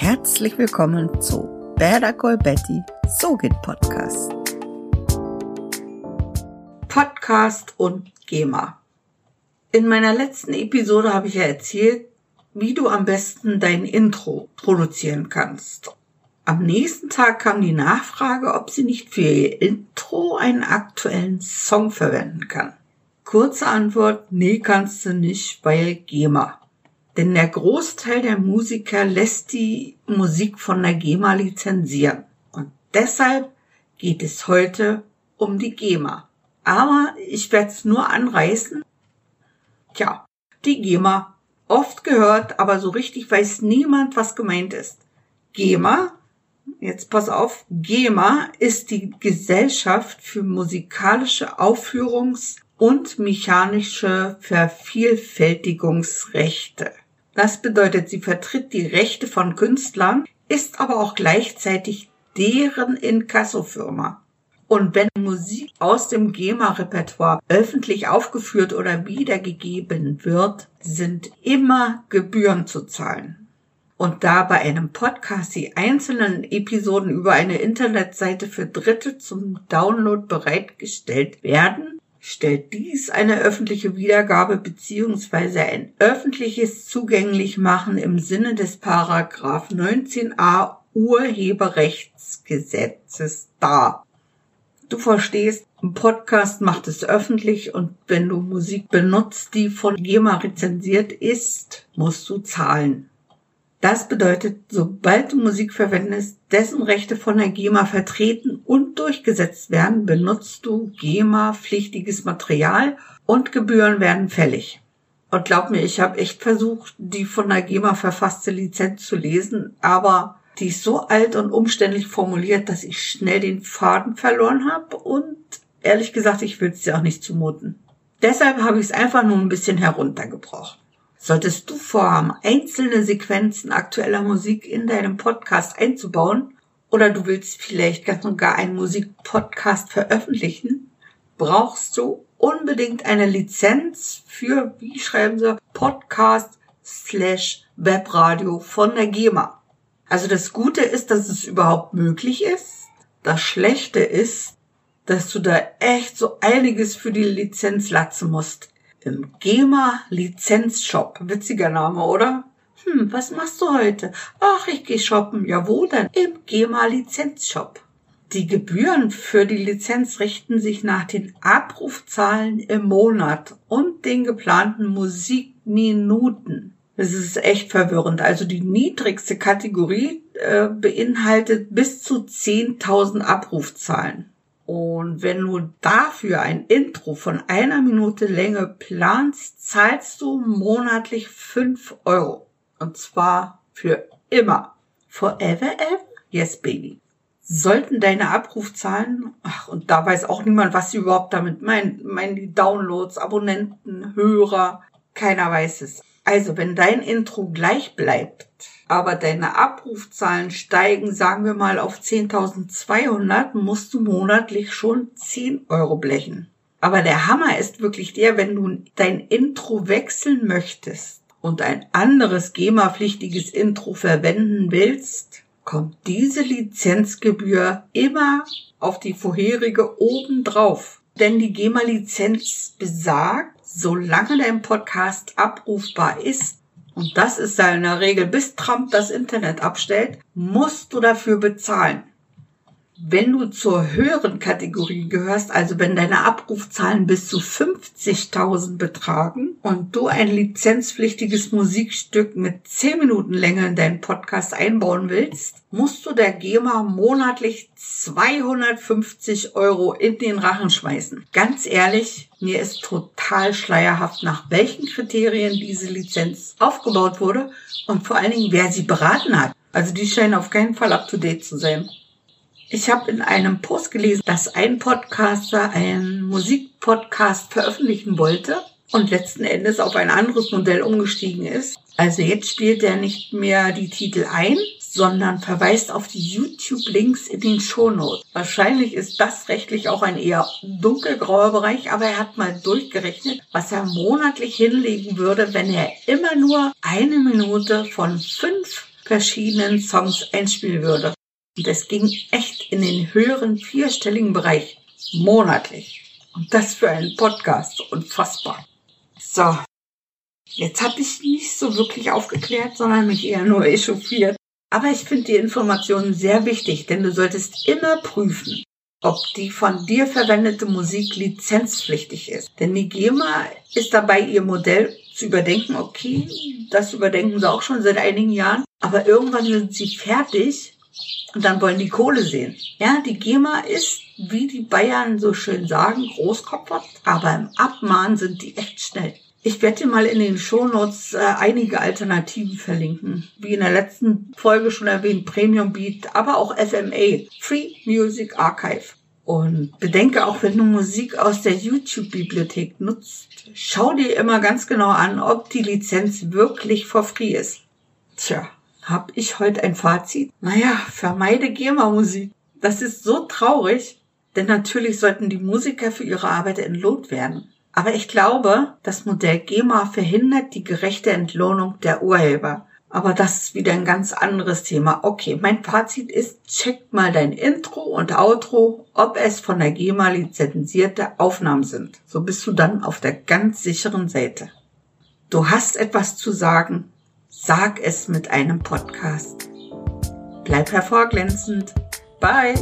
Herzlich willkommen zu Better Call Betty, So geht Podcast. Podcast und GEMA. In meiner letzten Episode habe ich ja erzählt, wie du am besten dein Intro produzieren kannst. Am nächsten Tag kam die Nachfrage, ob sie nicht für ihr Intro einen aktuellen Song verwenden kann. Kurze Antwort, nee, kannst du nicht, weil GEMA. Denn der Großteil der Musiker lässt die Musik von der GEMA lizenzieren. Und deshalb geht es heute um die GEMA. Aber ich werde es nur anreißen. Tja, die GEMA. Oft gehört, aber so richtig weiß niemand, was gemeint ist. GEMA jetzt pass auf, GEMA ist die Gesellschaft für musikalische Aufführungs- und mechanische Vervielfältigungsrechte. Das bedeutet, sie vertritt die Rechte von Künstlern, ist aber auch gleichzeitig deren Inkassofirma. Und wenn Musik aus dem GEMA-Repertoire öffentlich aufgeführt oder wiedergegeben wird, sind immer Gebühren zu zahlen und da bei einem Podcast die einzelnen Episoden über eine Internetseite für Dritte zum Download bereitgestellt werden, stellt dies eine öffentliche Wiedergabe bzw. ein öffentliches Zugänglichmachen im Sinne des Paragraph 19a Urheberrechtsgesetzes dar. Du verstehst, ein Podcast macht es öffentlich und wenn du Musik benutzt, die von GEMA rezensiert ist, musst du zahlen. Das bedeutet, sobald du Musik verwendest, dessen Rechte von der GEMA vertreten und durchgesetzt werden, benutzt du GEMA-pflichtiges Material und Gebühren werden fällig. Und glaub mir, ich habe echt versucht, die von der GEMA verfasste Lizenz zu lesen, aber die ist so alt und umständlich formuliert, dass ich schnell den Faden verloren habe und ehrlich gesagt, ich will es dir auch nicht zumuten. Deshalb habe ich es einfach nur ein bisschen heruntergebrochen. Solltest du vorhaben, einzelne Sequenzen aktueller Musik in deinem Podcast einzubauen oder du willst vielleicht ganz und gar einen Musikpodcast veröffentlichen, brauchst du unbedingt eine Lizenz für, wie schreiben sie, Podcast slash Webradio von der GEMA. Also das Gute ist, dass es überhaupt möglich ist. Das Schlechte ist, dass du da echt so einiges für die Lizenz latzen musst im GEMA Lizenzshop. Witziger Name, oder? Hm, was machst du heute? Ach, ich geh shoppen. Ja, wo denn? Im GEMA Lizenzshop. Die Gebühren für die Lizenz richten sich nach den Abrufzahlen im Monat und den geplanten Musikminuten. Das ist echt verwirrend. Also die niedrigste Kategorie äh, beinhaltet bis zu 10.000 Abrufzahlen. Und wenn du dafür ein Intro von einer Minute Länge planst, zahlst du monatlich fünf Euro. Und zwar für immer. Forever ever? Yes, baby. Sollten deine Abrufzahlen, ach, und da weiß auch niemand, was sie überhaupt damit meinen, meinen die Downloads, Abonnenten, Hörer, keiner weiß es. Also, wenn dein Intro gleich bleibt, aber deine Abrufzahlen steigen, sagen wir mal, auf 10.200, musst du monatlich schon 10 Euro blechen. Aber der Hammer ist wirklich der, wenn du dein Intro wechseln möchtest und ein anderes GEMA-pflichtiges Intro verwenden willst, kommt diese Lizenzgebühr immer auf die vorherige obendrauf. Denn die GEMA-Lizenz besagt, solange dein Podcast abrufbar ist, und das ist ja in der Regel, bis Trump das Internet abstellt, musst du dafür bezahlen. Wenn du zur höheren Kategorie gehörst, also wenn deine Abrufzahlen bis zu 50.000 betragen und du ein lizenzpflichtiges Musikstück mit 10 Minuten Länge in deinen Podcast einbauen willst, musst du der GEMA monatlich 250 Euro in den Rachen schmeißen. Ganz ehrlich, mir ist total schleierhaft, nach welchen Kriterien diese Lizenz aufgebaut wurde und vor allen Dingen, wer sie beraten hat. Also die scheinen auf keinen Fall up to date zu sein. Ich habe in einem Post gelesen, dass ein Podcaster einen Musikpodcast veröffentlichen wollte und letzten Endes auf ein anderes Modell umgestiegen ist. Also jetzt spielt er nicht mehr die Titel ein, sondern verweist auf die YouTube-Links in den Shownotes. Wahrscheinlich ist das rechtlich auch ein eher dunkelgrauer Bereich, aber er hat mal durchgerechnet, was er monatlich hinlegen würde, wenn er immer nur eine Minute von fünf verschiedenen Songs einspielen würde. Und es ging echt in den höheren vierstelligen Bereich. Monatlich. Und das für einen Podcast. Unfassbar. So. Jetzt habe ich nicht so wirklich aufgeklärt, sondern mich eher nur echauffiert. Aber ich finde die Informationen sehr wichtig, denn du solltest immer prüfen, ob die von dir verwendete Musik lizenzpflichtig ist. Denn die GEMA ist dabei, ihr Modell zu überdenken. Okay, das überdenken sie auch schon seit einigen Jahren. Aber irgendwann sind sie fertig und dann wollen die Kohle sehen. Ja, die GEMA ist, wie die Bayern so schön sagen, Großkopfer, aber im Abmahn sind die echt schnell. Ich werde dir mal in den Shownotes äh, einige Alternativen verlinken. Wie in der letzten Folge schon erwähnt, Premium Beat, aber auch FMA, Free Music Archive. Und bedenke auch, wenn du Musik aus der YouTube-Bibliothek nutzt, schau dir immer ganz genau an, ob die Lizenz wirklich for free ist. Tja, hab ich heute ein Fazit? Naja, vermeide GEMA-Musik. Das ist so traurig, denn natürlich sollten die Musiker für ihre Arbeit entlohnt werden. Aber ich glaube, das Modell GEMA verhindert die gerechte Entlohnung der Urheber. Aber das ist wieder ein ganz anderes Thema. Okay, mein Fazit ist, check mal dein Intro und Outro, ob es von der GEMA lizenzierte Aufnahmen sind. So bist du dann auf der ganz sicheren Seite. Du hast etwas zu sagen, sag es mit einem Podcast. Bleib hervorglänzend. Bye.